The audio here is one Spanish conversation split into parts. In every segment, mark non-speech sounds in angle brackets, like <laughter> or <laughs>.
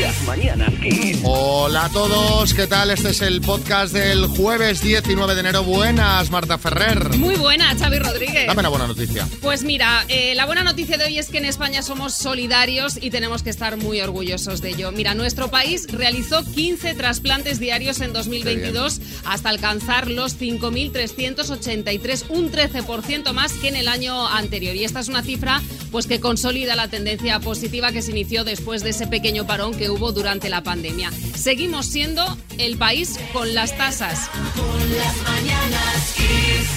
Las mañanas Kiss. Hola a todos, ¿qué tal? Este es el podcast del jueves 19 de enero. Buenas, Marta Ferrer. Muy buena, Xavi Rodríguez. Dame una buena noticia. Pues mira, eh, la buena noticia de hoy es que en España somos solidarios y tenemos que estar muy orgullosos de ello. Mira, nuestro país realizó 15 trasplantes diarios en 2022 hasta alcanzar los 5.383, un 13% más que en el año anterior. Y esta es una cifra pues que consolida la tendencia positiva que se inició después de ese pequeño parón que hubo durante la pandemia. Seguimos siendo el país con las tasas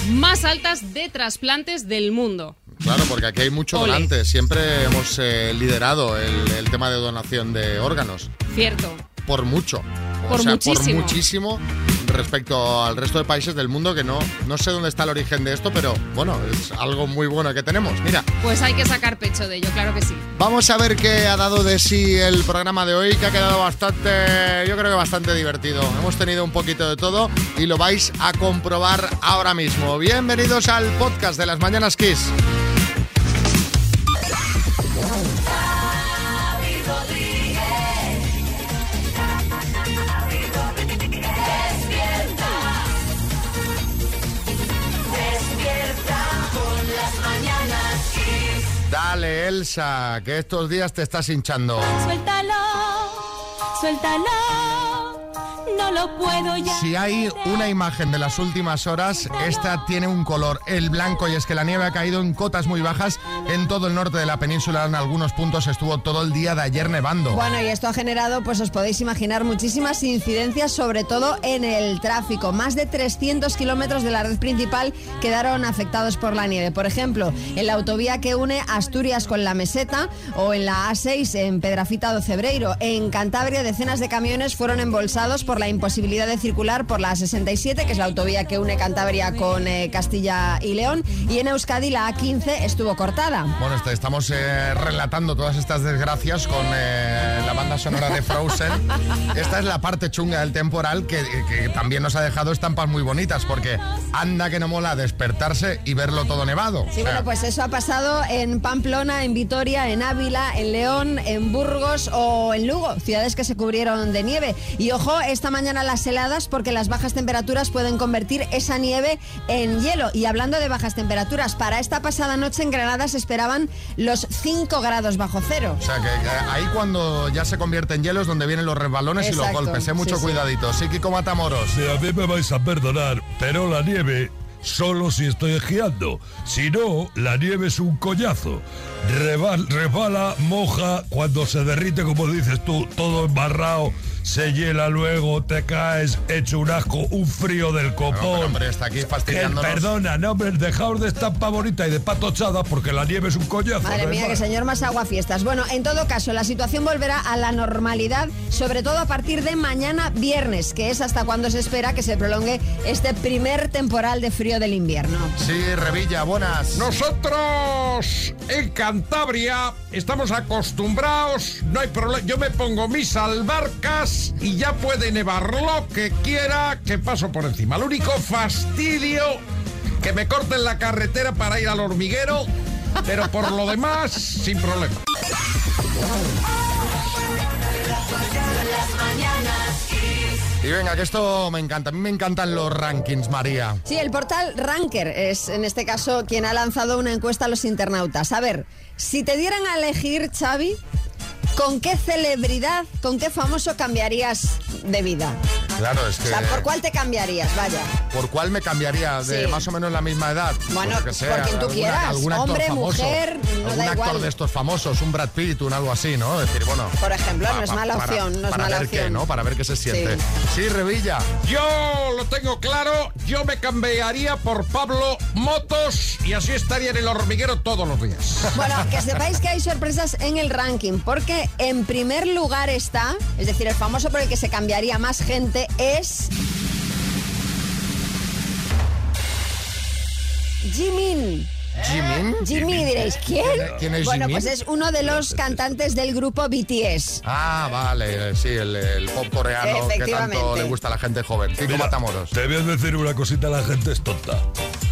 más altas de trasplantes del mundo. Claro, porque aquí hay mucho Ole. donante. Siempre hemos eh, liderado el, el tema de donación de órganos. Cierto. Por mucho. Por o sea, muchísimo. por muchísimo respecto al resto de países del mundo que no, no sé dónde está el origen de esto, pero bueno, es algo muy bueno que tenemos. Mira, Pues hay que sacar pecho de ello, claro que sí. Vamos a ver qué ha dado de sí el programa de hoy, que ha quedado bastante, yo creo que bastante divertido. Hemos tenido un poquito de todo y lo vais a comprobar ahora mismo. Bienvenidos al podcast de las Mañanas Kiss. Dale, Elsa, que estos días te estás hinchando. Suéltalo, suéltalo, no lo puedo ya. Si hay una imagen de las últimas horas, esta tiene un color, el blanco, y es que la nieve ha caído en cotas muy bajas en todo el norte de la península. En algunos puntos estuvo todo el día de ayer nevando. Bueno, y esto ha generado, pues os podéis imaginar, muchísimas incidencias, sobre todo en el tráfico. Más de 300 kilómetros de la red principal quedaron afectados por la nieve. Por ejemplo, en la autovía que une Asturias con la meseta o en la A6 en Pedrafita do Cebreiro. En Cantabria, decenas de camiones fueron embolsados por la imposibilidad de circular por la A67, que es la autovía que une Cantabria con eh, Castilla y León. Y en Euskadi, la A15 estuvo cortada. Bueno, este- estamos eh, relatando todas estas desgracias con eh, la banda sonora de Frozen. <laughs> Esta es la parte chunga del temporal que, que también nos ha dejado estampas muy bonitas, porque anda que no mola despertarse y verlo todo nevado. Sí, O sea, bueno, pues eso ha pasado en Pamplona, en Vitoria, en Ávila, en León, en Burgos o en Lugo, ciudades que se cubrieron de nieve. Y ojo, esta mañana las heladas porque las bajas temperaturas pueden convertir esa nieve en hielo. Y hablando de bajas temperaturas, para esta pasada noche en Granada se esperaban los 5 grados bajo cero. O sea, que eh, ahí cuando ya se convierte en hielo es donde vienen los resbalones y los golpes. Eh, mucho sí, sí. cuidadito. Sí, Kiko Matamoros. Sí, a mí me vais a perdonar, pero la nieve solo si estoy esquiando. Si no, la nieve es un coñazo. Rebal- resbala, moja, cuando se derrite, como dices tú, todo embarrado, se hiela luego, te caes, hecho un asco, un frío del No, copón. pero, hombre, está aquí Que, perdona, no, hombre, dejaos de estampa bonita y de patochada porque la nieve es un coñazo. Madre no mía, que señor más agua fiestas. Bueno, en todo caso, la situación volverá a la normalidad, sobre todo a partir de mañana viernes, que es hasta cuando se espera que se prolongue este primer temporal de frío del invierno. Sí, Revilla, buenas. Nosotros en Cantabria estamos acostumbrados, no hay problema. Yo me pongo mis albarcas y ya puede nevar lo que quiera que paso por encima. El único fastidio que me corten la carretera para ir al hormiguero, pero por lo demás, sin problema. Y venga, que esto me encanta. A mí me encantan los rankings, María. Sí, el portal Ranker es en este caso quien ha lanzado una encuesta a los internautas. A ver, si te dieran a elegir, Xavi, ¿con qué celebridad, con qué famoso cambiarías de vida? Claro, es que... O sea, ¿por cuál te cambiarías? Vaya. ¿Por cuál me cambiaría? ¿De Sí. más o menos la misma edad? Bueno, Pues que por quien tú alguna- quieras. algún actor Hombre, famoso, mujer, no algún da actor igual. de estos famosos, un Brad Pitt, un algo así, ¿no? Decir, bueno... Por ejemplo, pa- no es mala para- opción, no es para mala ver qué. ¿no? Para ver qué se siente. Sí. Sí, Revilla. Yo lo tengo claro, yo me cambiaría por Pablo Motos y así estaría en el hormiguero todos los días. <laughs> Bueno, que sepáis que hay sorpresas en el ranking, porque en primer lugar está, es decir, el famoso por el que se cambiaría más gente es Jimin. ¿Jimin? Jimmy, diréis, ¿quién? ¿Quién es Bueno, Jimin? pues es uno de los cantantes del grupo BTS. Ah, vale, sí, el, el pop coreano que tanto le gusta a la gente joven. Kiko Matamoros. Te voy a decir una cosita, la gente es tonta.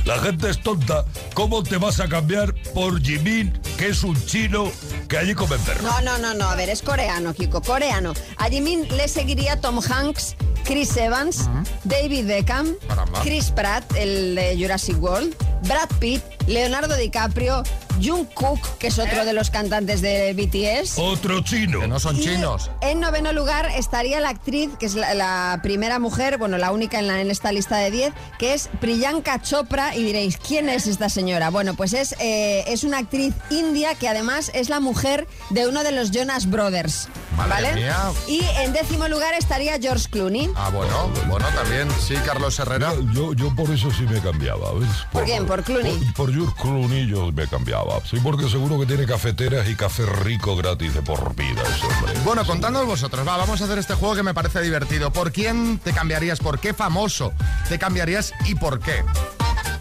La gente es tonta. ¿Cómo te vas a cambiar por Jimin, que es un chino que allí come perro. No, no, no, no, a ver, es coreano, Kiko, coreano. A Jimin le seguiría Tom Hanks, Chris Evans, David Beckham, Caramba. Chris Pratt, el de Jurassic World, Brad Pitt, Leonardo DiCaprio, Jungkook, que es otro de los cantantes de BTS. Otro chino. Que no son Y chinos. En noveno lugar estaría la actriz, que es la, la primera mujer, bueno, la única en, la- en esta lista de 10, que es Priyanka Chopra. Y diréis, ¿quién es esta señora? Bueno, pues es, eh, es una actriz india que además es la mujer de uno de los Jonas Brothers. Madre ¿Vale? mía. Y en décimo lugar estaría George Clooney. Ah, bueno, bueno, también. Sí, Carlos Herrera. Yo, yo por eso sí me cambiaba, ¿ves? ¿Por quién? ¿Por Clooney? Por, por George Clooney yo me cambiaba. Sí, porque seguro que tiene cafeteras y café rico gratis de por vida ese hombre. Bueno, contándonos vosotros, va, vamos a hacer este juego que me parece divertido. ¿Por quién te cambiarías? ¿Por qué famoso te cambiarías y por qué?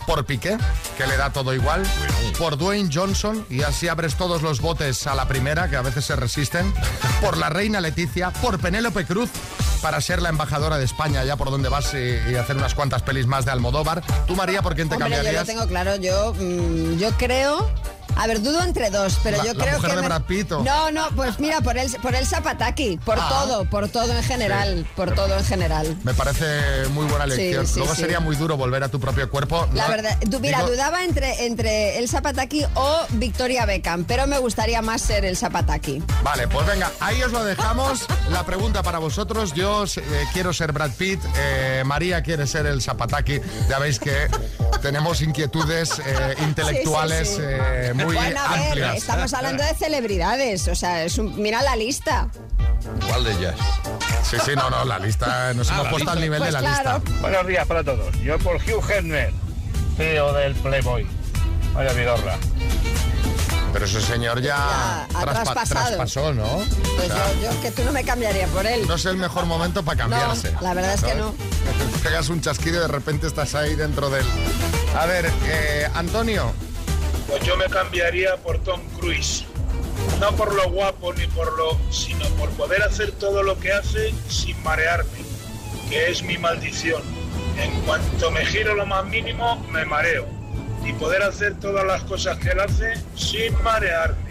¿Por Piqué, que le da todo igual? ¿Por Dwayne Johnson? Y así abres todos los botes a la primera, que a veces se resisten. ¿Por la reina Leticia? ¿Por Penélope Cruz? Para ser la embajadora de España, ya por donde vas y, y hacer unas cuantas pelis más de Almodóvar. ¿Tú, María, por quién te Hombre, yo lo cambiarías? tengo claro, yo, mm, yo creo... A ver, dudo entre dos, pero La- yo la creo mujer que... No, no, pues mira, por el, por el Zapataki, por Ah. todo, por todo en general, por todo en general. Me parece muy buena Sí, sí, Luego sería muy duro volver a tu propio cuerpo. La No, verdad, mira, digo- dudaba entre, entre el Zapataki o Victoria Beckham, pero me gustaría más ser el Zapataki. Vale, pues venga, ahí os lo dejamos. <laughs> La pregunta para vosotros, yo eh, quiero ser Brad Pitt, eh, María quiere ser el Zapataki. Ya veis que tenemos inquietudes eh, <laughs> intelectuales eh, muy bueno, a ver, amplias. estamos hablando de celebridades, o sea, es un- mira la lista. ¿Cuál de ellas? Sí, sí, no, no, la lista nos Ah, hemos puesto al nivel Pues de la claro. lista. Buenos días para todos. Yo por Hugh Hefner, CEO del Playboy. Vaya vidorra. Pero ese señor ya, Ya, traspa- traspasado. traspasó, ¿no? Pues O sea, yo, yo es que tú no me cambiaría por él. no es el mejor momento para cambiarse. la verdad es que no. Pegas un chasquido y de repente estás ahí dentro del... A ver, eh, Antonio, Pues yo me cambiaría por Tom Cruise. No por lo guapo ni por lo, sino por poder hacer todo lo que hace sin marearme, que es mi maldición. En cuanto me giro lo más mínimo, me mareo. Y poder hacer todas las cosas que él hace sin marearme.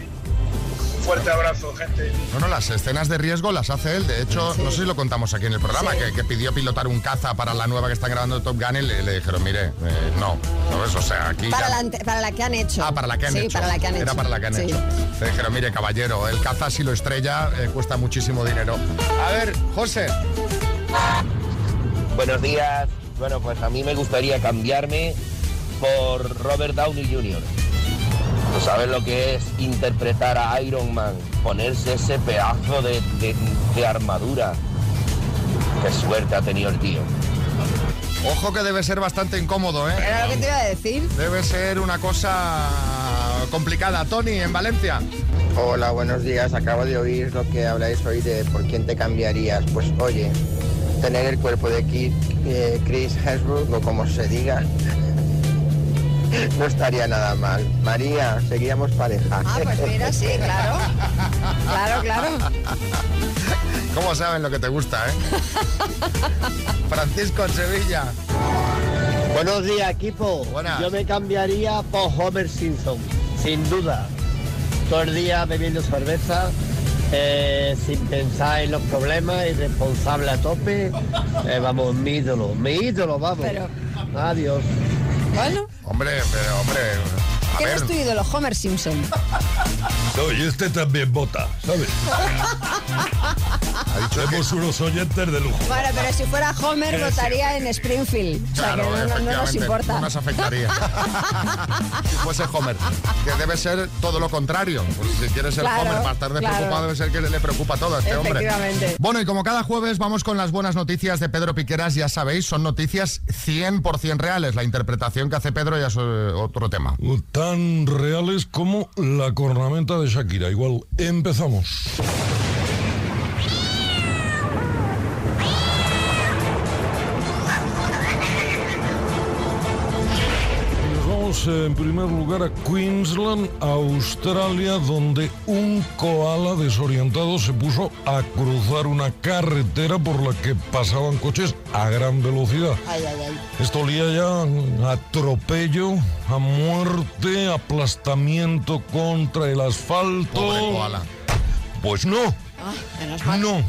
Fuerte abrazo, gente. Bueno, las escenas de riesgo las hace él. De hecho, no sé si lo contamos aquí en el programa, Sí. que, que pidió pilotar un caza para la nueva que están grabando de Top Gun y le, le dijeron, mire, eh, no, ¿sabes? O sea, aquí Para ya- la, ante- para la que han hecho. Ah, para la que han sí, hecho. para la que han Era hecho. para la que han Sí. hecho. Le dijeron, mire, caballero, el caza si lo estrella eh, cuesta muchísimo dinero. A ver, José. Buenos días. Bueno, pues a mí me gustaría cambiarme por Robert Downey Jr. ¿Tú sabes lo que es interpretar a Iron Man? Ponerse ese pedazo de, de- de armadura. Qué suerte ha tenido el tío. Ojo que debe ser bastante incómodo, ¿eh? Era lo que te iba a decir. Debe ser una cosa complicada. Tony, en Valencia. Hola, buenos días. Acabo de oír lo que habláis hoy de por quién te cambiarías. Pues oye, tener el cuerpo de eh, Chris Hemsworth o como se diga, <laughs> no estaría nada mal. María, seguíamos pareja. Ah, pues mira, sí, claro. Claro, claro. ¿Cómo saben lo que te gusta, eh? <laughs> Francisco en Sevilla. Buenos días, equipo. Buenas. Yo me cambiaría por Homer Simpson, sin duda. Todo el día bebiendo cerveza, eh, sin pensar en los problemas, irresponsable a tope. Eh, vamos, mi ídolo, mi ídolo, vamos. Pero- Adiós. Bueno, Hombre, pero hombre. ¿Quién ver, es tu ídolo? Homer Simpson. No, y este también vota, ¿sabes? ha dicho que- Tenemos unos oyentes de lujo. Bueno, pero si fuera Homer, Sí. votaría en Springfield. O sea Claro, que no- no, no nos importa. No nos afectaría. <laughs> si fuese Homer. Que debe ser todo lo contrario. Pues si quieres ser Claro, Homer para estar claro. despreocupado, debe ser que le preocupa todo a este hombre. Efectivamente. Bueno, y como cada jueves vamos con las buenas noticias de Pedro Piqueras, ya sabéis, son noticias 100% reales. La interpretación que hace Pedro ya es eh, otro tema. Tan reales como la cornamenta de Shakira. Igual, empezamos. Vamos eh, en primer lugar a Queensland, Australia, donde un koala desorientado se puso a cruzar una carretera por la que pasaban coches a gran velocidad. Ay, ay, ay. Esto olía ya a atropello, a muerte, aplastamiento contra el asfalto. Pobre koala. Pues no, Ah, menos mal. no.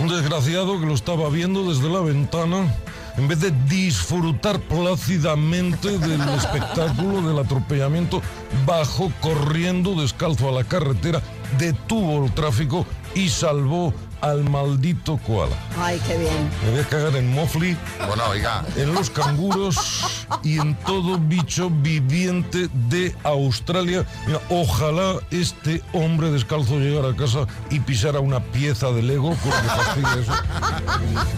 Un desgraciado que lo estaba viendo desde la ventana, en vez de disfrutar plácidamente del <laughs> espectáculo del atropellamiento, bajó corriendo descalzo a la carretera, detuvo el tráfico y salvó al maldito koala. Ay, qué bien. Me voy a cagar en Mofli, Bueno, oiga. en los canguros y en todo bicho viviente de Australia. Mira, ojalá este hombre descalzo llegara a casa y pisara una pieza de Lego, me fastidia eso.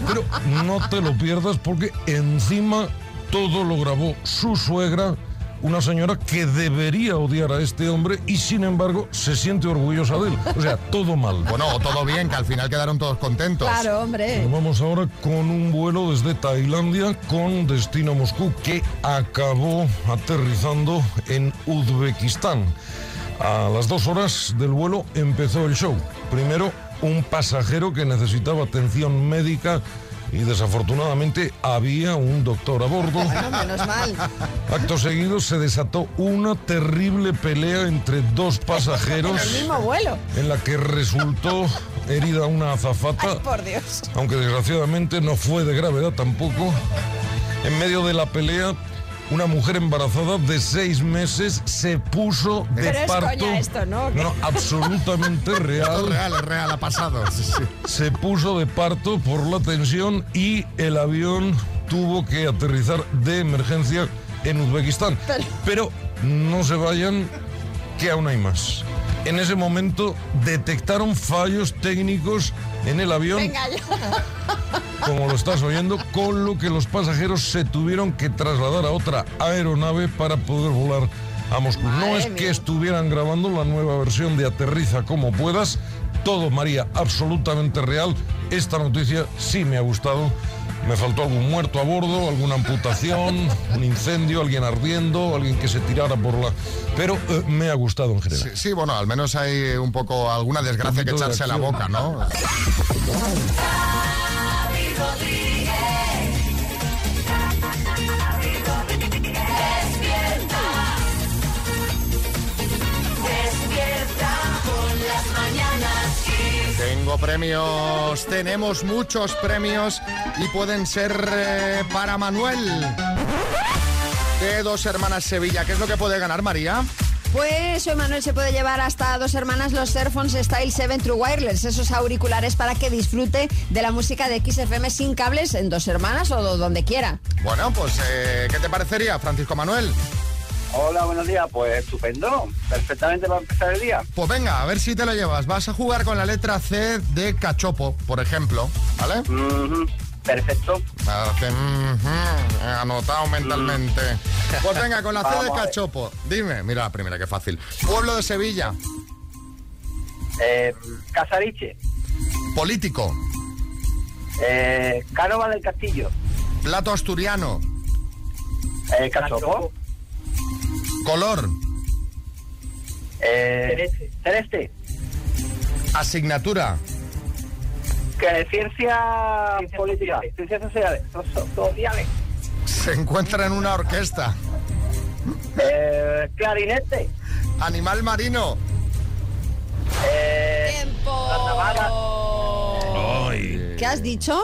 Pero no te lo pierdas porque encima todo lo grabó su suegra. Una señora que debería odiar a este hombre y sin embargo se siente orgullosa de él. O sea, todo mal. <laughs> Bueno, o todo bien, que al final quedaron todos contentos. Claro, hombre. Nos vamos ahora con un vuelo desde Tailandia con destino Moscú que acabó aterrizando en Uzbekistán. A las dos horas del vuelo empezó el show. Primero, un pasajero que necesitaba atención médica y desafortunadamente había un doctor a bordo. Bueno, menos mal. Acto seguido se desató una terrible pelea entre dos En pasajeros el mismo vuelo. en la que resultó herida una azafata Ay, por Dios. aunque desgraciadamente no fue de gravedad tampoco. En medio de la pelea, una mujer embarazada de seis meses se puso de Pero es parto. coña esto, ¿no? No, absolutamente <laughs> es real. real, es real, ha pasado. Sí, sí. Se puso de parto por la tensión y el avión tuvo que aterrizar de emergencia en Uzbekistán. Pero- Pero no se vayan, que aún hay más. En ese momento detectaron fallos técnicos en el avión Venga <laughs> como lo estás oyendo, con lo que los pasajeros se tuvieron que trasladar a otra aeronave para poder volar a Moscú. no es que estuvieran grabando la nueva versión de Aterriza como puedas, todo María absolutamente real. Esta noticia sí me ha gustado. Me faltó algún muerto a bordo, alguna amputación, <laughs> un incendio, alguien ardiendo, alguien que se tirara por la... Pero eh, me ha gustado en general. Sí, sí, bueno, al menos hay un poco alguna desgracia que de echarse a la boca, ¿no? <laughs> Tengo premios, tenemos muchos premios y pueden ser eh, para Manuel. De dos hermanas Sevilla. ¿Qué es lo que puede ganar María? Pues hoy Manuel se puede llevar hasta dos hermanas los Airphones Style 7 True Wireless, esos auriculares para que disfrute de la música de XFM sin cables en dos hermanas o do- donde quiera. Bueno, pues eh, ¿qué te parecería, Francisco Manuel? Hola, buenos días. Pues estupendo. Perfectamente para empezar el día. Pues venga, a ver si te lo llevas. Vas a jugar con la letra C de cachopo, por ejemplo, ¿vale? Perfecto. Anotado mentalmente. Pues venga, con la C de cachopo. Dime, mira la primera, qué fácil. Pueblo de Sevilla, Eh, Casariche. político, Eh, Cánova del Castillo. plato asturiano, Eh, Cachopo. Color, Eh, Celeste. asignatura, Que ciencia política. Ciencias sociales. so- so- sociales. se encuentra en una orquesta, Eh, clarinete. animal marino, Eh, ¡Tiempo! ¿Qué has dicho?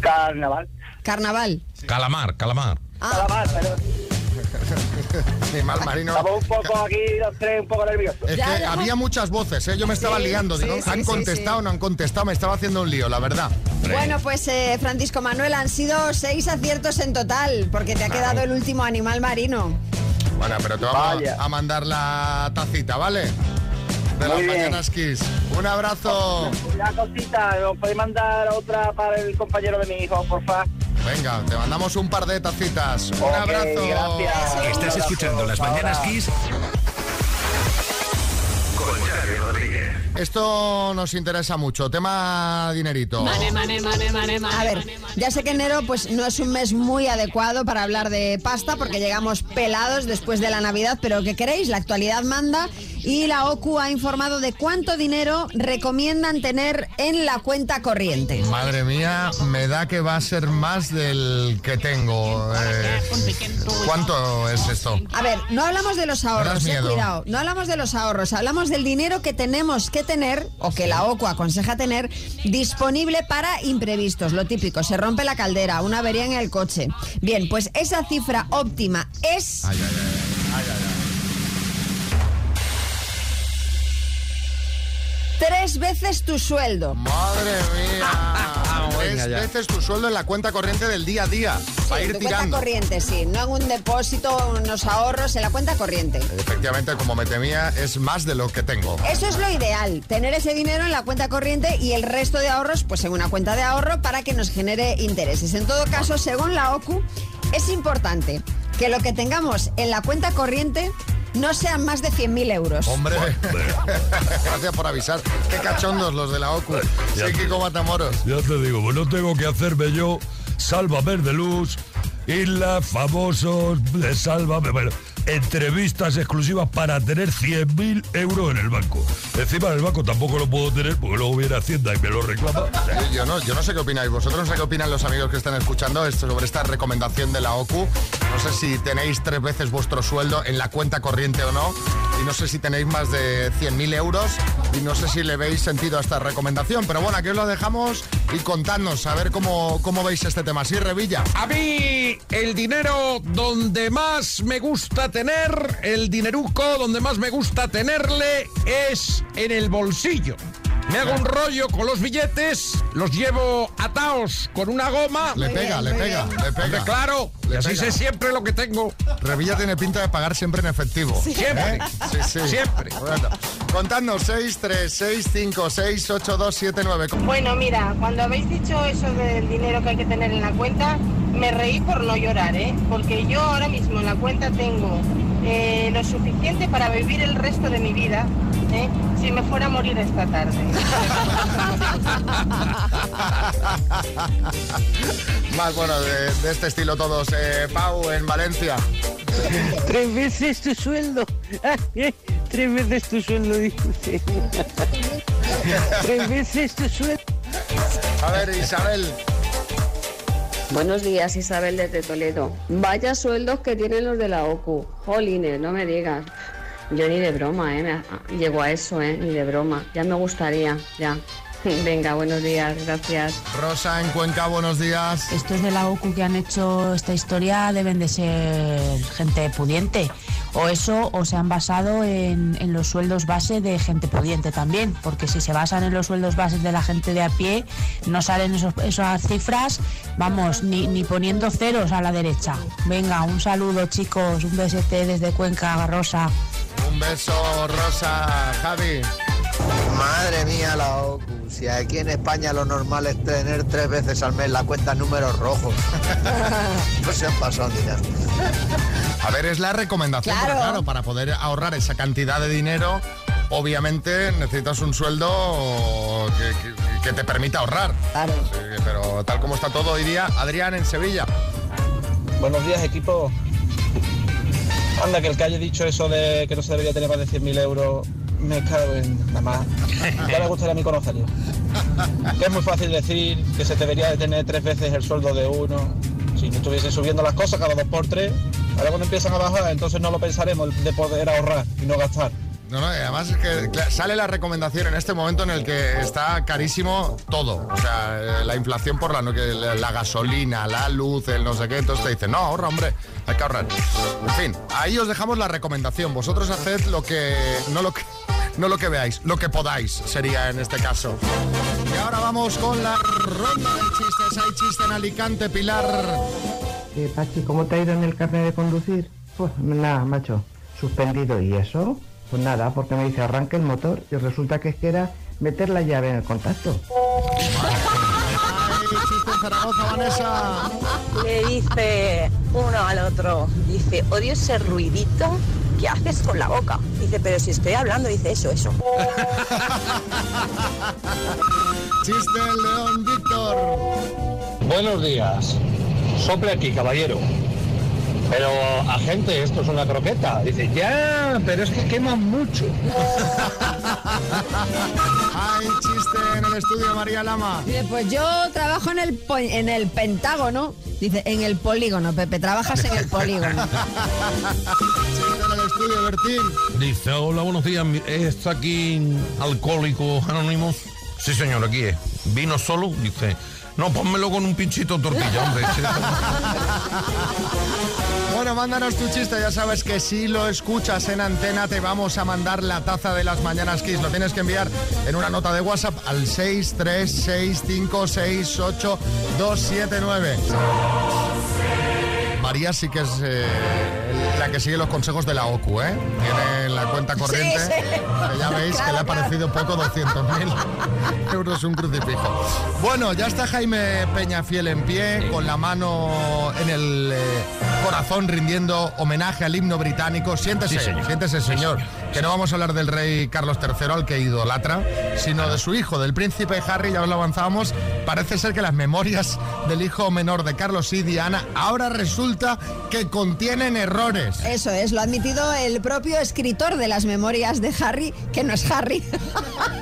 carnaval. Carnaval. Calamar, calamar. Ah, Calamar, pero <laughs> animal marino. estamos un poco aquí los tres un poco nerviosos. Es Ya, que ya. había muchas voces, ¿eh? yo me estaba Sí, liando. Digo, sí, sí, ¿han contestado sí. no han contestado? Me estaba haciendo un lío, la verdad. Bueno, pues eh, Francisco Manuel, han sido seis aciertos en total, porque te ha quedado el último animal marino. Bueno, pero te vamos Vaya. a mandar la tacita, ¿vale? De las Muy bien. mañanas Kiss. Un abrazo. Una cosita, ¿nos podéis mandar otra para el compañero de mi hijo, por favor? Venga, te mandamos un par de tacitas. Un abrazo. gracias. Estás escuchando Las Mañanas Kiss con Xavi Rodríguez. esto nos interesa mucho. Tema dinerito. Mane, mane, mane, mane, mane. A ver, ya sé que enero pues no es un mes muy adecuado para hablar de pasta porque llegamos pelados después de la Navidad, pero ¿qué queréis? La actualidad manda y la OCU ha informado de cuánto dinero recomiendan tener en la cuenta corriente. Madre mía, me da que va a ser más del que tengo. Eh, ¿Cuánto es esto? A ver, no hablamos de los ahorros, eh, cuidado. No hablamos de los ahorros, hablamos del dinero que tenemos que tener, o que la OCU aconseja tener, disponible para imprevistos. Lo típico, se rompe la caldera, una avería en el coche. Bien, pues esa cifra óptima es... Ay, ay, ay, Tres veces tu sueldo. Madre mía. Tres Venga ya. veces tu sueldo en la cuenta corriente del día a día. Para ir de cuenta corriente, sí. No en un depósito, unos ahorros, en la cuenta corriente. Efectivamente, como me temía, es más de lo que tengo. Eso es lo ideal, tener ese dinero en la cuenta corriente y el resto de ahorros pues en una cuenta de ahorro para que nos genere intereses. En todo caso, según la OCU, es importante que lo que tengamos en la cuenta corriente no sean más de 100.000 euros. Hombre, <laughs> gracias por avisar. Qué cachondos los de la OCU. Sí, Kiko Matamoros. Ya te digo, pues no tengo que hacerme yo Sálvame de Luz, Isla, famosos, de Sálvame. Bueno, entrevistas exclusivas para tener 100.000 euros en el banco. Encima del banco tampoco lo puedo tener porque luego viene Hacienda y me lo reclama. Yo, yo no, yo no sé qué opináis vosotros, no sé qué opinan los amigos que están escuchando esto, sobre esta recomendación de la OCU. No sé si tenéis tres veces vuestro sueldo en la cuenta corriente o no. Y no sé si tenéis más de 100.000 euros. Y no sé si le veis sentido a esta recomendación. Pero bueno, aquí os lo dejamos y contadnos a ver cómo, cómo veis este tema. Sí, Revilla. A mí el dinero donde más me gusta tener, el dineruco donde más me gusta tenerle es en el bolsillo. Me hago un rollo con los billetes, los llevo atados con una goma. Le pega, le pega, le Hombre, pega. claro, y Le así pega. sé siempre lo que tengo. Revilla tiene pinta de pagar siempre en efectivo. Siempre. ¿Eh? Sí, sí. Siempre. Bueno, contadnos 6, 3, 6, 5, 6, 8, 2, 7, 9. Bueno, mira, cuando habéis dicho eso del dinero que hay que tener en la cuenta, me reí por no llorar, ¿eh? Porque yo ahora mismo en la cuenta tengo eh, lo suficiente para vivir el resto de mi vida, ¿eh? Si me fuera a morir esta tarde. <laughs> Más bueno de, de este estilo todos. Eh, Pau, en Valencia. Tres veces tu sueldo. Tres veces tu sueldo, dice. Tres veces tu sueldo. A ver, Isabel. Buenos días, Isabel desde Toledo. Vaya sueldos que tienen los de la OCU. Jolines, no me digas. Yo ni de broma, ¿eh? Me- Llego a eso, ¿eh? Ni de broma. Ya me gustaría, ya. <laughs> Venga, buenos días, gracias. Rosa, en Cuenca, buenos días. Estos de la OCU que han hecho esta historia deben de ser gente pudiente. O eso, o se han basado en, en los sueldos base de gente pudiente también. Porque si se basan en los sueldos bases de la gente de a pie, no salen esos- esas cifras, vamos, ni, ni poniendo ceros a la derecha. Venga, un saludo chicos, un besete desde Cuenca, Rosa. Un beso, Rosa. Javi. Madre mía, la OCU. Si aquí en España lo normal es tener tres veces al mes la cuenta en números rojos. <laughs> no se han pasado dinero. A ver, es la recomendación, Claro. pero claro, para poder ahorrar esa cantidad de dinero, obviamente necesitas un sueldo que, que- que te permita ahorrar. Claro. Sí, pero tal como está todo hoy día, Adrián en Sevilla. Buenos días, equipo. Anda, que el que haya dicho eso de que no se debería tener más de 100.000 euros, me cago en nada más. Ya me gustaría a mí conocerlo. Que es muy fácil decir que se debería de tener tres veces el sueldo de uno. Si no estuviesen subiendo las cosas cada dos por tres, ahora cuando empiezan a bajar, entonces no lo pensaremos de poder ahorrar y no gastar. No, no, además es que sale la recomendación en este momento en el que está carísimo todo. O sea, eh, la inflación por la, la, la gasolina, la luz, el no sé qué. Entonces te dicen, no, ahorra, hombre, hay que ahorrar. En fin, ahí os dejamos la recomendación. Vosotros haced lo que. No lo que. No lo que veáis, lo que podáis sería en este caso. Y ahora vamos con la ronda de chistes. Hay chiste en Alicante, Pilar. Eh, Pachi, ¿cómo te ha ido en el carnet de conducir? Pues nada, macho, suspendido. ¿Y eso? Pues nada, porque me dice arranque el motor y resulta que es que era meter la llave en el contacto. Hay chiste en Zaragoza, Vanessa. Le dice uno al otro, dice, odio ese ruidito ¿qué haces con la boca? Dice, pero si estoy hablando, dice eso, eso. <laughs> Chiste del león, Víctor. Buenos días. Sople aquí, caballero. Pero, agente, esto es una croqueta. Dice, ya, pero es que queman mucho. <laughs> Hay chiste en el estudio, María Lama. Dice, pues yo trabajo en el, en el Pentágono. Dice, en el polígono, Pepe, trabajas en el polígono. <laughs> Chiste en el estudio, Bertín. Dice, hola, buenos días. ¿Está aquí Alcohólicos Anónimos? Sí, señor, aquí es. ¿Vino solo? Dice, no, pónmelo con un pinchito tortilla, hombre. <laughs> Bueno, mándanos tu chiste, ya sabes que si lo escuchas en antena te vamos a mandar la taza de las mañanas Kiss. Lo tienes que enviar en una nota de WhatsApp al 636568279. María sí que es eh, la que sigue los consejos de la OCU, ¿eh? Tiene la cuenta corriente, Sí, sí. que ya veis que Claro, le ha claro. parecido poco 200.000 <laughs> euros un crucifijo. Bueno, ya está Jaime Peñafiel en pie, con la mano en el eh, corazón rindiendo homenaje al himno británico. Siéntese, Sí, señor. siéntese, señor. Que no vamos a hablar del rey Carlos III, al que idolatra, sino de su hijo, del príncipe Harry, ya os lo avanzábamos. Parece ser que las memorias del hijo menor de Carlos y Diana ahora resulta que contienen errores. Eso es, lo ha admitido el propio escritor de las memorias de Harry, que no es Harry.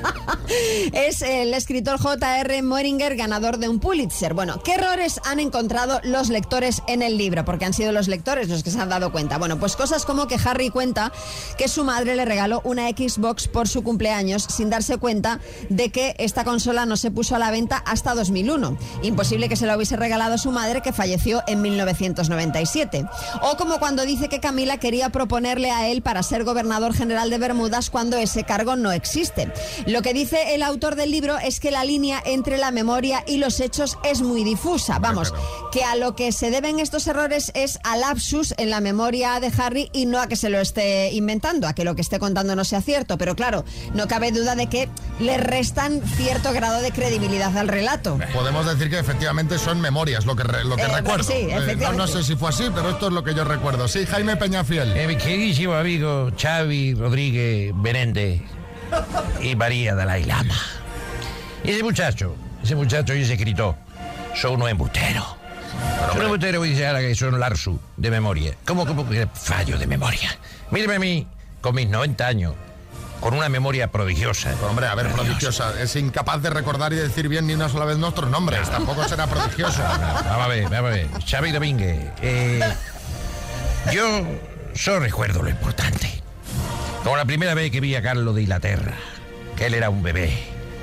<laughs> es el escritor J.R. Moeringer, ganador de un Pulitzer. Bueno, ¿qué errores han encontrado los lectores en el libro? Porque han sido los lectores los que se han dado cuenta. Bueno, pues cosas como que Harry cuenta que su madre le regaló una Xbox por su cumpleaños sin darse cuenta de que esta consola no se puso a la venta hasta 2001. Imposible que se la hubiese regalado a su madre que falleció en 1997. O como cuando dice que Camila quería proponerle a él para ser gobernador general de Bermudas cuando ese cargo no existe. Lo que dice el autor del libro es que la línea entre la memoria y los hechos es muy difusa. Vamos, que a lo que se deben estos errores es al lapsus en la memoria de Harry y no a que se lo esté inventando, a que lo que esté contando no sea cierto. Pero claro, no cabe duda de que le restan cierto grado de credibilidad al relato. Podemos decir que efectivamente son memorias, lo que, re- lo que Eh, recuerdo. sí, Eh, no, sé si fue así, pero esto es lo que yo recuerdo. Sí, Jaime Peñafiel. Eh, mi queridísimo amigo Xavi Rodríguez Benende y María Dalai Lama. Ese muchacho, ese muchacho y ese escritor son unos embusteros. Son unos embusteros que dicen ahora que son Larsu de memoria. ¿Cómo, cómo que fallo de memoria? Míreme a mí, con mis 90 años, con una memoria prodigiosa. Hombre, a ver, prodigiosa. Es incapaz de recordar y decir bien ni una sola vez nuestros nombres. Tampoco será <laughs> prodigioso. Vamos a ver, vamos a ver. Xavi Domínguez, eh, yo solo recuerdo lo importante. Como la primera vez que vi a Carlos de Inglaterra, que él era un bebé.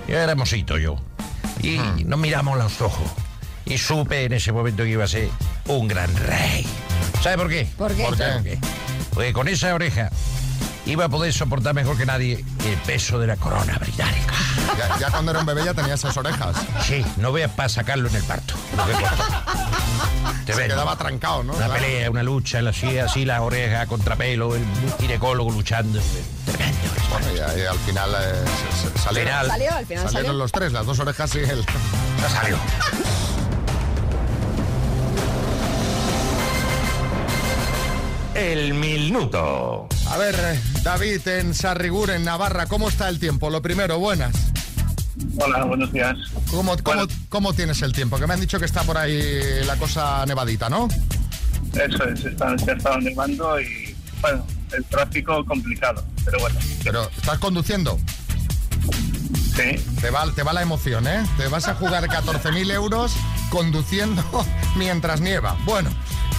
Yo era mosito yo. Y nos miramos los ojos. Y supe en ese momento que iba a ser un gran rey. ¿Sabe por qué? ¿Por qué? ¿Sabe por qué? Porque con esa oreja iba a poder soportar mejor que nadie el peso de la corona británica. Ya, ya cuando era un bebé ya tenía esas orejas. Sí, no veas para sacarlo en el parto. <laughs> Te Se ven, quedaba trancado, ¿no? Una Claro. pelea, una lucha, así, así la oreja, contrapelo, el ginecólogo luchando. Tremendo. Bueno, y, y al final eh, se- se- salieron, Final. Salió, al final salieron salió. los tres, las dos orejas y el... Ya salió. El minuto. A ver, eh, David, en Sarrigur, en Navarra, ¿cómo está el tiempo? Lo primero, buenas. Hola, buenos días. ¿Cómo, cómo, cómo tienes el tiempo? Que me han dicho que está por ahí la cosa nevadita, ¿no? Eso es, está, se ha estado nevando y, bueno, el tráfico complicado, pero bueno. Pero, ¿estás conduciendo? Sí. Te va, te va la emoción, ¿eh? Te vas a jugar 14.000 euros conduciendo <laughs> mientras nieva. Bueno,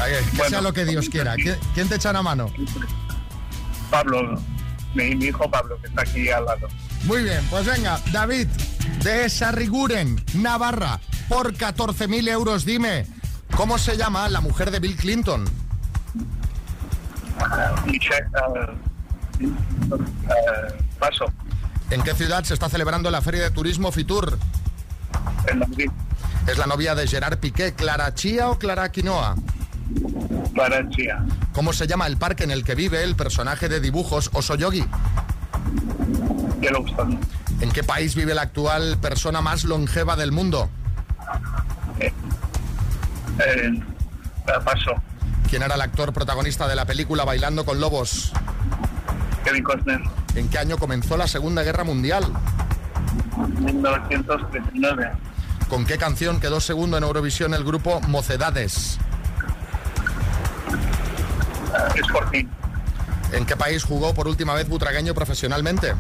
eh, que Bueno. sea lo que Dios quiera. ¿Quién, quién te echa una mano? Pablo, mi, mi hijo Pablo, que está aquí al lado. Muy bien, pues venga, David, de Sarriguren, Navarra, por 14.000 euros, dime, ¿cómo se llama la mujer de Bill Clinton? Michelle, eh, eh, paso, ¿En qué ciudad se está celebrando la Feria de Turismo Fitur? en Madrid, ¿Es la novia de Gerard Piqué, Clara Chía o Clara Quinoa? ¿Cómo se llama el parque en el que vive el personaje de dibujos Oso Yogi? Yellowstone, ¿En qué país vive la actual persona más longeva del mundo? eh, eh, paso, ¿Quién era el actor protagonista de la película Bailando con Lobos? Kevin Costner. ¿En qué año comenzó la Segunda Guerra Mundial? 1939. ¿Con qué canción quedó segundo en Eurovisión el grupo Mocedades? Sporting. ¿En qué país jugó por última vez Butragueño profesionalmente?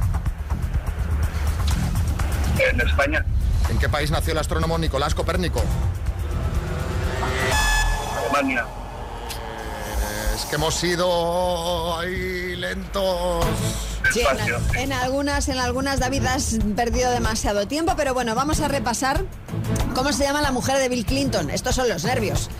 En España. ¿En qué país nació el astrónomo Nicolás Copérnico? Alemania. Es que hemos sido ahí lentos. Sí, en, en algunas, en algunas, David, has perdido demasiado tiempo, pero bueno, vamos a repasar cómo se llama la mujer de Bill Clinton. Estos son los nervios.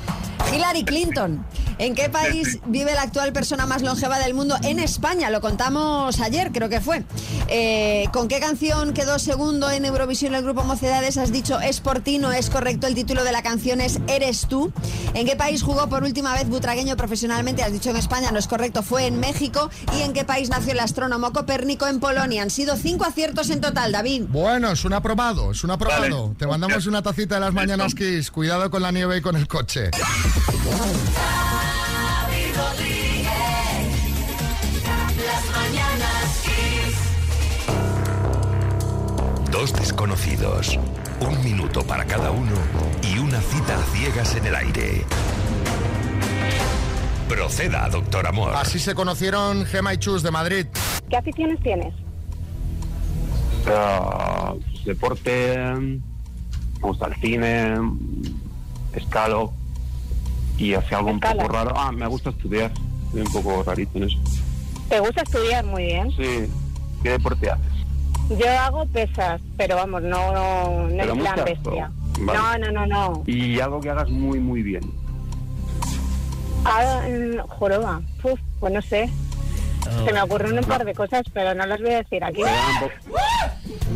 Hillary Clinton. ¿En qué país vive la actual persona más longeva del mundo? En España, lo contamos ayer, creo que fue. Eh, ¿Con qué canción quedó segundo en Eurovisión el grupo Mocedades? Has dicho es por ti, no es correcto. El título de la canción es Eres tú. ¿En qué país jugó por última vez Butragueño profesionalmente? Has dicho en España, no es correcto, fue en México. ¿Y en qué país nació el astrónomo Copérnico? En Polonia. Han sido cinco aciertos en total, David. Bueno, es un aprobado, es un aprobado. Vale. Te mandamos una tacita de las mañanas Kiss. Cuidado con la nieve y con el coche. Xavi Rodríguez. Las mañanas Kiss. Dos desconocidos, un minuto para cada uno y una cita a ciegas en el aire. Proceda, doctor Amor. Así se conocieron Gema y Chus de Madrid. ¿Qué aficiones tienes? Ah, deporte, me gusta el cine, escalo y hace algo un poco raro. Ah, me gusta estudiar, soy un poco rarito en eso. ¿Te gusta estudiar? Muy bien. Sí, ¿qué deporte haces? Yo hago pesas, pero vamos, no, no, no ¿Pero en plan bestia. Vale. No, no, no, no. Y algo que hagas muy, muy bien. Ah, joroba. Uf, pues no sé. Se me ocurren un par de cosas, pero no las voy a decir aquí.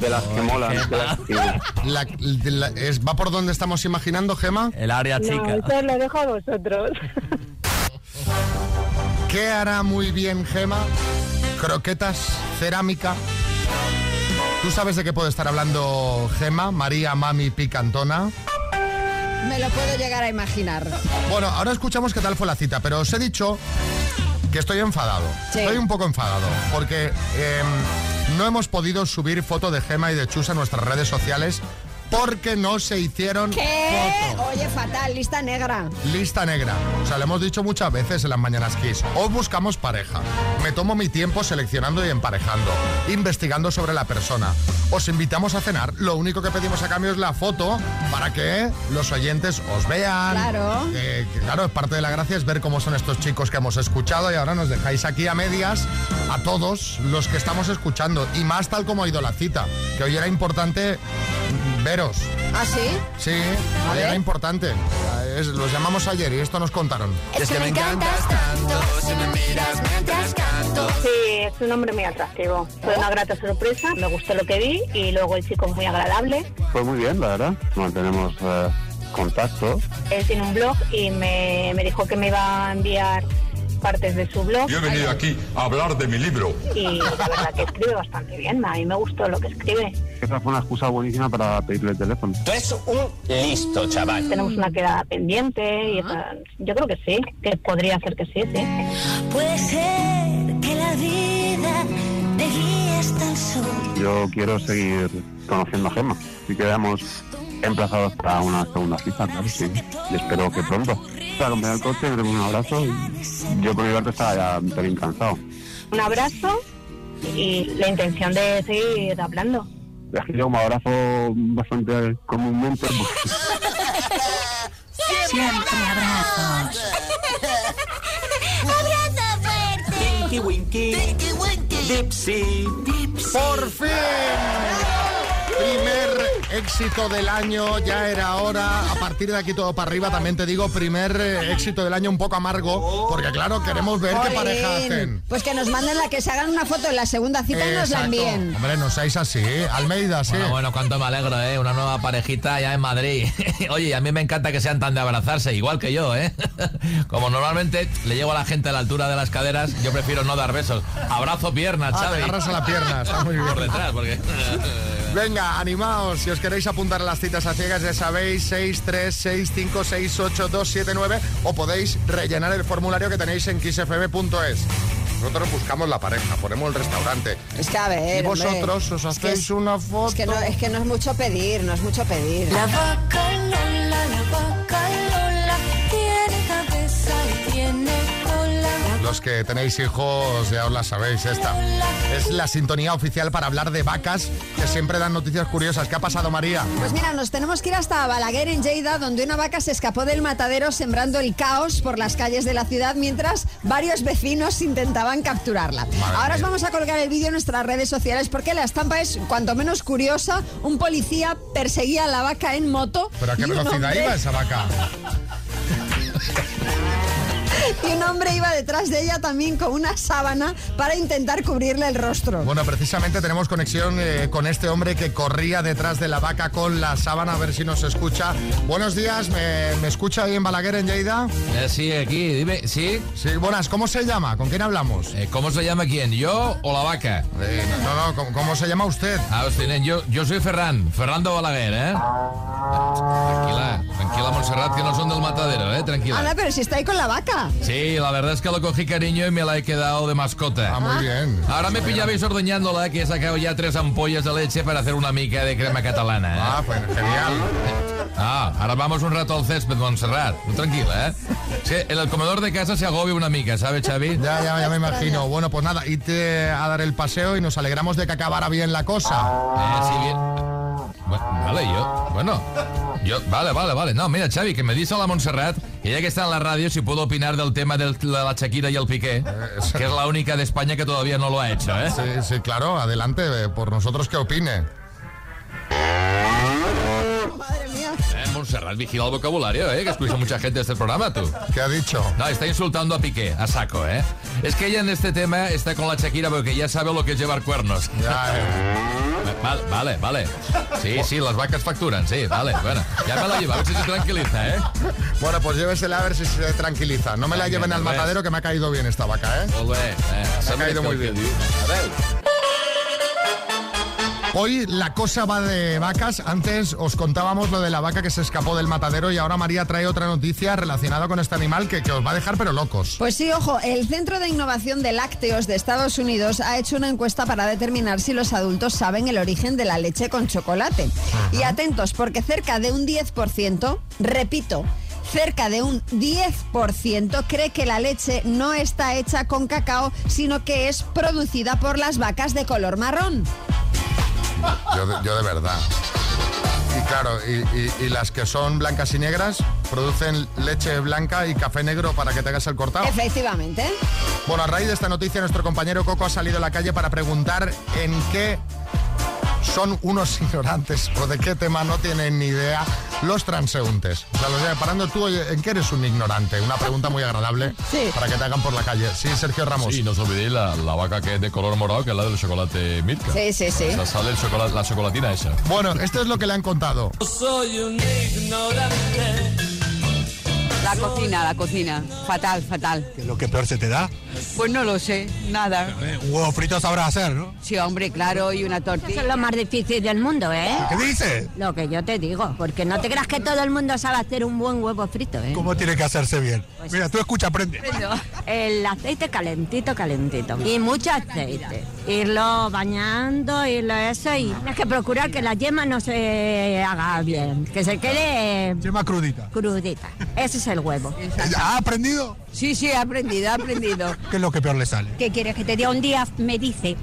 De las que molan. de las que- <laughs> La- la- es- ¿Va por donde estamos imaginando, Gema? El área No, eso lo dejo a vosotros. <laughs> ¿Qué hará muy bien Gema? Croquetas, cerámica. ¿Tú sabes de qué puede estar hablando Gema, María Mami Picantona? Me lo puedo llegar a imaginar. Bueno, ahora escuchamos qué tal fue la cita, pero os he dicho que estoy enfadado. Sí. Estoy un poco enfadado porque em, no hemos podido subir foto de Gema y de Chus a nuestras redes sociales porque no se hicieron ¿Qué? Oye, fatal, lista negra. Lista negra. O sea, le hemos dicho muchas veces en las mañanas Kiss. Os buscamos pareja. Me tomo mi tiempo seleccionando y emparejando, investigando sobre la persona. Os invitamos a cenar. Lo único que pedimos a cambio es la foto para que los oyentes os vean. Claro. Que, que, claro, es parte de la gracia es ver cómo son estos chicos que hemos escuchado y ahora nos dejáis aquí a medias a todos los que estamos escuchando. Y más tal como ha ido la cita, que hoy era importante veros. ¿Ah, sí? Sí, era importante. Es- los llamamos ayer y esto nos contaron. Es que me encantas tanto, si me miras mientras canto. Sí, es un hombre muy atractivo. Fue una grata sorpresa, me gustó lo que vi y luego el chico es muy agradable. Fue muy bien, la verdad. Mantenemos eh, contacto. Él tiene un blog y me, me dijo que me iba a enviar partes de su blog Yo he venido aquí a hablar de mi libro. y la verdad que escribe bastante bien. A mí me gustó lo que escribe. Esa fue una excusa buenísima para pedirle el teléfono. Tú eres un listo, chaval. Tenemos una quedada pendiente y esa- yo creo que sí, que podría ser que sí, sí. Puede ser que la vida te guíe hasta el sol. Yo quiero seguir conociendo a Gemma. Si quedamos emplazados para una segunda cita, claro, sí. Y espero que pronto. Para acompañar el coche, doy un abrazo y yo por mi parte estaba ya un pelín cansado. Un abrazo y la intención de seguir hablando. Es que yo como abrazo bastante comúnmente. pues, Siempre abrazos. <laughs> Abrazo fuerte. Tinky Winky. Tinky Winky. Dipsy. ¡Por fin! Primer éxito del año, ya era hora. A partir de aquí todo para arriba, también te digo, primer eh, éxito del año un poco amargo, porque claro, queremos ver qué pareja hacen. Pues que nos manden la que se hagan una foto en la segunda cita y nos la envíen. Hombre, no seáis así. Almeida, sí. Bueno, bueno, cuánto me alegro, ¿eh? Una nueva parejita ya en Madrid. <laughs> Oye, y a mí me encanta que sean tan de abrazarse, igual que yo, ¿eh? <laughs> Como normalmente le llevo a la gente a la altura de las caderas, yo prefiero no dar besos. Abrazo piernas, Ah, te Xavi. agarras a la pierna, está muy <laughs> bien. Por detrás, porque... Venga, animaos. Si os queréis apuntar a las citas a ciegas, ya sabéis, 636568279 o podéis rellenar el formulario que tenéis en kissfm.es. Nosotros buscamos la pareja, ponemos el restaurante. Es que a ver. Y vosotros hombre, os es que hacéis es- una foto. Es que, no, es que no es mucho pedir, no es mucho pedir. La vaca Lola, la vaca Los que tenéis hijos ya os la sabéis esta. Es la sintonía oficial para hablar de vacas que siempre dan noticias curiosas. ¿Qué ha pasado, María? Pues mira, nos tenemos que ir hasta Balaguer en Lleida, donde una vaca se escapó del matadero sembrando el caos por las calles de la ciudad mientras varios vecinos intentaban capturarla. Ahora os vamos a colgar el vídeo en nuestras redes sociales porque la estampa es cuanto menos curiosa. Un policía perseguía a la vaca en moto. ¿Pero a qué velocidad hombre- iba esa vaca? <laughs> <laughs> Y un hombre iba detrás de ella también con una sábana para intentar cubrirle el rostro. Bueno, precisamente tenemos conexión eh, con este hombre que corría detrás de la vaca con la sábana, a ver si nos escucha. Buenos días, ¿me, me escucha ahí en Balaguer, en Lleida? Eh, sí, aquí, dime, ¿sí? Sí, buenas, ¿cómo se llama? ¿Con quién hablamos? Eh, ¿Cómo se llama quién? ¿Yo o la vaca? Eh, no, no, ¿cómo, cómo se llama usted? Ah, yo, yo soy Ferran, Fernando Balaguer, ¿eh? Tranquila, tranquila, Montserrat, que no son del matadero, ¿eh? Tranquila. Ana, pero si está ahí con la vaca. Sí, la verdad es que lo cogí cariño y me la he quedado de mascota. Ah, muy bien. Ahora me pillabais ordeñándola, que he sacado ya tres ampollas de leche para hacer una mica de crema catalana. ¿eh? Ah, pues genial. Ah, ahora vamos un rato al césped, Montserrat. Tranquila, ¿eh? Sí, en el comedor de casa se agobia una mica, ¿sabes, Xavi? Ya, ya, ya me imagino. Bueno, pues nada, irte a dar el paseo y nos alegramos de que acabara bien la cosa. Eh, sí, bien. Vale, yo, bueno, yo, vale, vale, vale. No, mira, Xavi, que me dice a la Montserrat que ya que está en la radio, si puedo opinar del tema de la Shakira y el Piqué, que es la única de España que todavía no lo ha hecho, ¿eh? Sí, sí, claro, adelante, eh, por nosotros que opine. Madre mía. Eh, Montserrat, vigila el vocabulario, ¿eh? Que escucha mucha gente este programa, tú. ¿Qué ha dicho? No, está insultando a Piqué, a saco, ¿eh? Es que ella en este tema está con la Shakira porque ya sabe lo que es llevar cuernos. Ya, eh. Vale, vale, vale. Sí, sí, las vacas facturan, sí, vale. Bueno, ya me la lleva, a ver si se tranquiliza, ¿eh? Bueno, pues llévesela a ver si se tranquiliza. No me la lleven al pues. matadero que me ha caído bien esta vaca, ¿eh? Molt bé, eh? Se ha caído muy bien. Hoy la cosa va de vacas. Antes os contábamos lo de la vaca que se escapó del matadero y ahora María trae otra noticia relacionada con este animal que, que os va a dejar pero locos. Pues sí, ojo, el Centro de Innovación de Lácteos de Estados Unidos ha hecho una encuesta para determinar si los adultos saben el origen de la leche con chocolate. Y atentos, porque cerca de un 10%, repito, cerca de un 10% cree que la leche no está hecha con cacao, sino que es producida por las vacas de color marrón. Yo de, yo de verdad. Y claro, y, y- y las que son blancas y negras producen leche blanca y café negro para que te hagas el cortado. Efectivamente. Bueno, a raíz de esta noticia, nuestro compañero Coco ha salido a la calle para preguntar en qué son unos ignorantes o de qué tema no tienen ni idea los transeúntes. O sea, los lleva parando tú, oye, ¿en qué eres un ignorante? Una pregunta muy agradable para que te hagan por la calle. Sí, Sergio Ramos. Sí, no os olvidéis la, la vaca que es de color morado, que es la del chocolate Milka. Sí, sí, sí. O sea, sale el chocolate, la chocolatina esa. Bueno, esto es lo que le han contado. Soy un ignorante. La cocina, la cocina. Fatal, fatal. ¿Qué es lo que peor se te da? Pues no lo sé, nada. Eh, Un huevo frito sabrás hacer, ¿no? Sí, hombre, claro, y una tortilla. Eso es lo más difícil del mundo, ¿eh? ¿Qué dices? Lo que yo te digo, porque no te creas que todo el mundo sabe hacer un buen huevo frito, ¿eh? ¿Cómo tiene que hacerse bien? Pues Mira, tú escucha, aprende. El aceite calentito, calentito. Y mucho aceite. Irlo bañando, irlo eso y tienes que procurar que la yema no se haga bien, que se quede Yema crudita. crudita. Ese es el huevo. ¿Ha aprendido? Sí, sí, he aprendido, he aprendido. ¿Qué es lo que peor le sale? ¿Qué quieres que te diga? Un día me dice,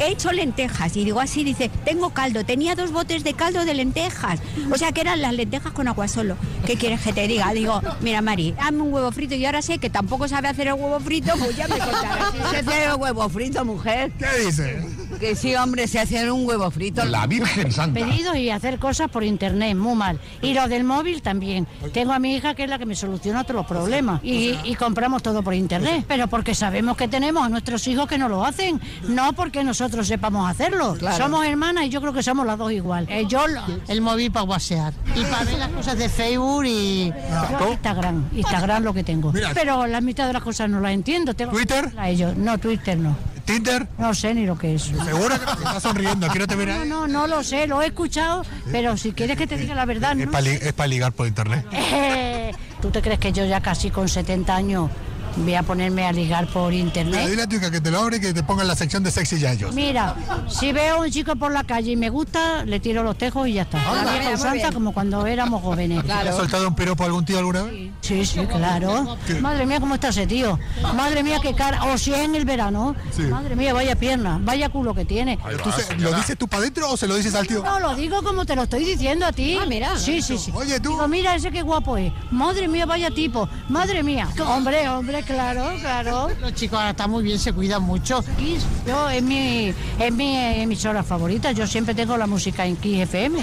he hecho lentejas. Y digo así, dice, tengo caldo. Tenía dos botes de caldo de lentejas. O sea, que eran las lentejas con agua solo. ¿Qué quieres que te diga? Digo, mira, Mari, hazme un huevo frito. Y ahora sé que tampoco sabe hacer el huevo frito, pues ya me contarás. <laughs> Se hace el huevo frito, mujer. ¿Qué dice? Que sí, hombre, se hace un huevo frito. La Virgen Santa. Pedido y hacer cosas por internet, muy mal. Y lo del móvil también. Tengo a mi hija que es la que me soluciona todos los problemas. Y, y compramos todo por internet. Pero porque sabemos que tenemos a nuestros hijos que no lo hacen. No porque nosotros sepamos hacerlo. Claro. Somos hermanas y yo creo que somos las dos igual. Eh, yo lo- el móvil para whatsApp. Y para ver las cosas de Facebook y Yo Instagram. Instagram lo que tengo. Mira. Pero la mitad de las cosas no las entiendo. Tengo ¿Twitter? A ellos. No, Twitter no. ¿Tinder? No sé ni lo que es. ¿Segura que estás sonriendo? Quiero te ver No, no, no lo sé, lo he escuchado, pero si quieres que te diga la verdad, Es no para sé. ligar por internet. Eh, ¿Tú te crees que yo ya casi con 70 años voy a ponerme a ligar por Mira, internet? dile a tu hija que te lo abre y que te ponga en la sección de sexy yayos. Mira, si veo a un chico por la calle y me gusta, le tiro los tejos y ya está. Anda, la mira, vieja usanza como cuando éramos jóvenes. ¿Te has soltado un piropo a algún tío alguna vez? Sí, sí, claro. Madre mía, ¿cómo está ese tío? Madre mía, qué cara. O si es en el verano. Sí. Madre mía, vaya pierna, vaya culo que tiene. ¿Tú se- ¿Lo dices tú para adentro o se lo dices al tío? No, lo digo como te lo estoy diciendo a ti. Ah, mira. Sí, sí, sí. Oye, tú. Digo, mira ese qué guapo es. Madre mía, vaya tipo. Madre mía. Hombre, hombre, <laughs> claro, claro. Los chicos ahora están muy bien, se cuidan mucho. Kiss, yo es mi, es mi emisora favorita. Yo siempre tengo la música en Kiss FM.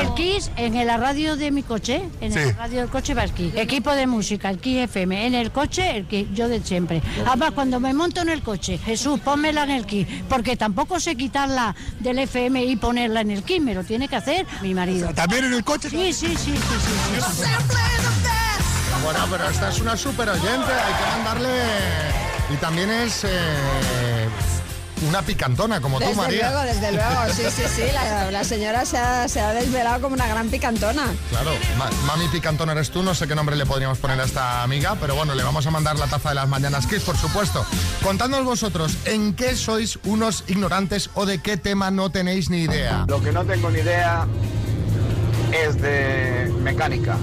El Kiss en la radio de mi coche. En Sí. la radio del coche va el Kiss. Equipo de música, el Kiss FM. En el coche, el Kiss. Yo de siempre. Además, cuando me monto en el coche, Jesús, pónmela en el Kiss. Porque tampoco sé quitarla del FM y ponerla en el Kiss. Me lo tiene que hacer mi marido. ¿También en el coche? Sí, sí, sí, sí, sí. sí, sí. Bueno, pero esta es una súper oyente, hay que mandarle... Y también es eh, una picantona, como tú, Desde María. luego, desde luego, sí, sí, sí, la, la señora se ha, se ha desvelado como una gran picantona. Claro, ma- mami picantona eres tú, no sé qué nombre le podríamos poner a esta amiga, pero bueno, le vamos a mandar la taza de las mañanas Kiss, por supuesto. Contadnos vosotros, ¿en qué sois unos ignorantes o de qué tema no tenéis ni idea? Lo que no tengo ni idea es de mecánica.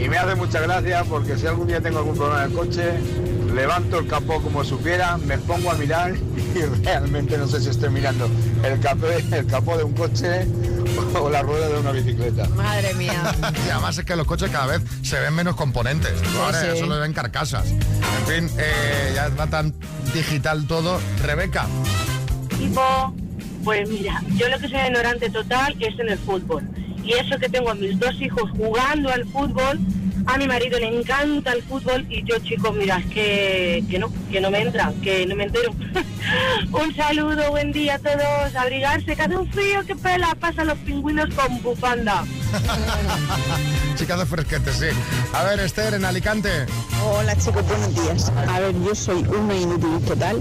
Y me hace mucha gracia porque si algún día tengo algún problema en el coche, levanto el capó como supiera, me pongo a mirar <laughs> y realmente no sé si estoy mirando el capó, el capó de un coche o la rueda de una bicicleta. Madre mía. Y además es que los coches cada vez se ven menos componentes. Ahora sí. solo ven carcasas. En fin, eh, ya va tan digital todo. Rebeca. Tipo, pues mira, yo lo que soy ignorante total es en el fútbol. Y eso que tengo a mis dos hijos jugando al fútbol, a mi marido le encanta el fútbol y yo, chicos, mira, es que, que no, que no me entra, que no me entero. <laughs> un saludo, buen día a todos, abrigarse, que hace un frío, que pela, pasan los pingüinos con bufanda. <laughs> Chicas de fresquete, sí. A ver, Esther, en Alicante. Hola chicos, buenos días. A ver, yo soy una inútil total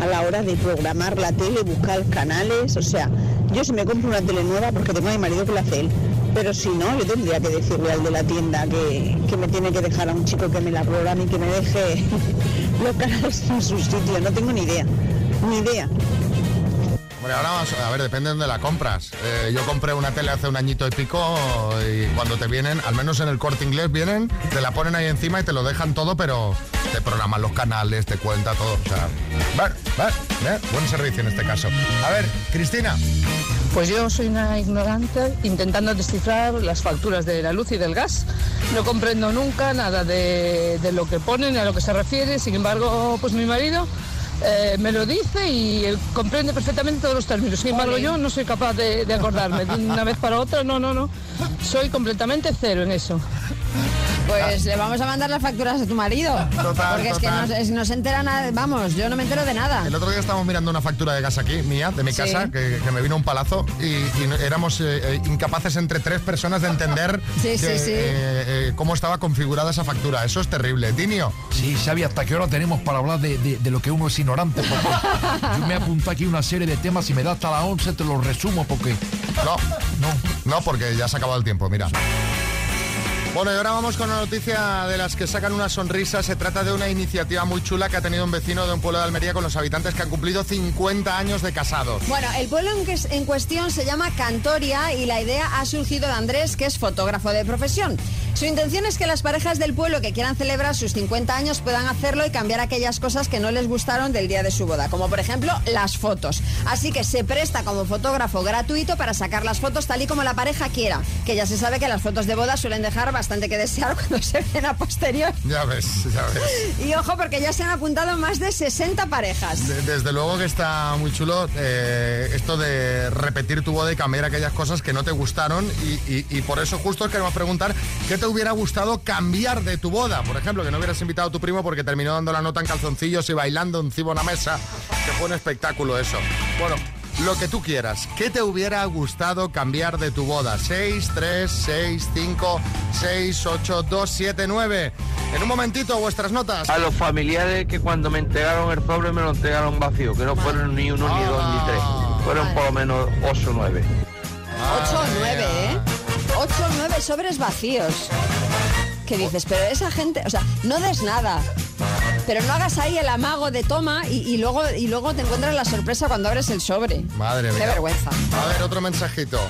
a la hora de programar la tele, buscar canales, o sea, yo si me compro una tele nueva porque tengo a mi marido que la hace él, pero si no, yo tendría que decirle al de la tienda que, que me tiene que dejar a un chico que me la programe y que me deje <laughs> los canales en su sitio, no tengo ni idea, ni idea. Ahora vamos a ver, depende de dónde la compras. Eh, yo compré una tele hace un añito y pico y cuando te vienen, al menos en el corte inglés, vienen, te la ponen ahí encima y te lo dejan todo, pero te programan los canales, te cuenta todo. O sea, ver, ver, buen servicio en este caso. A ver, Cristina. Pues yo soy una ignorante intentando descifrar las facturas de la luz y del gas. No comprendo nunca nada de, de lo que ponen, a lo que se refiere. Sin embargo, pues mi marido eh, me lo dice y él comprende perfectamente todos los términos. Sin embargo, yo no soy capaz de, de acordarme de una vez para otra. No, no, no. Soy completamente cero en eso. Pues le vamos a mandar las facturas a tu marido. Total, porque es que no, es- no se entera nada, vamos, yo no me entero de nada. El otro día estábamos mirando una factura de gas aquí, mía, de mi Sí. casa, que, que me vino un palazo y, éramos eh, eh, incapaces entre tres personas de entender <laughs> Sí, que, sí, sí. eh, eh, cómo estaba configurada esa factura. Eso es terrible. Dinio. Sí, Xavi, ¿hasta qué hora tenemos para hablar de, de- de lo que uno es ignorante? Porque yo me apunto aquí una serie de temas y me da hasta las 11, te los resumo porque... No, no, no, porque ya se ha acabado el tiempo, mira. Bueno, y ahora vamos con una noticia de las que sacan una sonrisa. Se trata de una iniciativa muy chula que ha tenido un vecino de un pueblo de Almería con los habitantes que han cumplido 50 años de casados. Bueno, el pueblo en, que- en cuestión se llama Cantoria y la idea ha surgido de Andrés, que es fotógrafo de profesión. Su intención es que las parejas del pueblo que quieran celebrar sus 50 años puedan hacerlo y cambiar aquellas cosas que no les gustaron del día de su boda, como por ejemplo las fotos. Así que se presta como fotógrafo gratuito para sacar las fotos tal y como la pareja quiera, que ya se sabe que las fotos de boda suelen dejar bastante que desear <laughs> cuando se ven a posterior. Ya ves, ya ves. Y ojo, porque ya se han apuntado más de 60 parejas. De- Desde luego que está muy chulo eh, esto de repetir tu boda y cambiar aquellas cosas que no te gustaron y, y- y por eso justo os queremos preguntar qué te hubiera gustado cambiar de tu boda. Por ejemplo, que no hubieras invitado a tu primo porque terminó dando la nota en calzoncillos y bailando encima de una mesa, que fue un espectáculo eso. Bueno, lo que tú quieras, ¿qué te hubiera gustado cambiar de tu boda? 6, 3, 6, 5, 6, 8, 2, 7, 9. En un momentito, vuestras notas. A los familiares que cuando me entregaron el sobre me lo entregaron vacío, que no fueron ni uno, ni dos, ni tres. Fueron por lo menos ocho o nueve. 8 o 9, ¿eh? 8 o 9 sobres vacíos. ¿Qué dices? Pero esa gente, o sea, no des nada. Pero no hagas ahí el amago de toma y, y luego, y luego te encuentras la sorpresa cuando abres el sobre. Madre Qué mía. vergüenza. A ver, otro mensajito.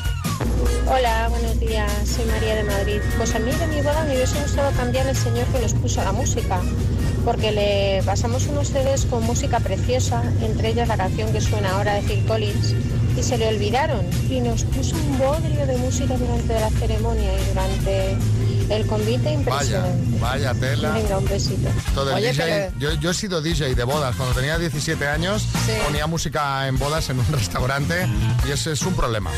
Hola, buenos días. Soy María de Madrid. Pues a mí de mi boda me hubiese gustado cambiar el señor que nos puso la música, porque le pasamos unos CDs con música preciosa, entre ellas la canción que suena ahora de Phil Collins, y se le olvidaron y nos puso un bodrio de música durante la ceremonia y durante el convite Vaya, impresionante. vaya tela. Venga, un besito. Todo Oye, DJ, pero- yo, yo he sido DJ de bodas. Cuando tenía 17 años ponía música en bodas en un <laughs> restaurante y ese es un problema.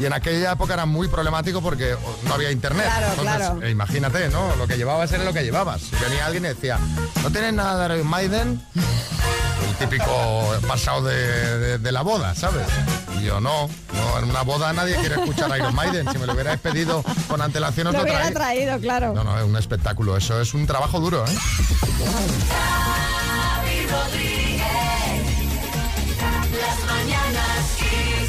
Y en aquella época era muy problemático porque no había internet. Claro, claro. eh, imagínate, ¿no? Lo que llevabas era lo que llevabas. Y venía alguien y decía, ¿no tienes nada de Iron Maiden? <laughs> El típico pasado de, de- de la boda, ¿sabes? Y yo, no, no, en una boda nadie quiere escuchar a Iron Maiden. Si me lo hubierais pedido con antelación os Lo lo hubiera traía. traído, claro. No, no, es un espectáculo. Eso es un trabajo duro, ¿eh? Rodríguez. Las mañanas.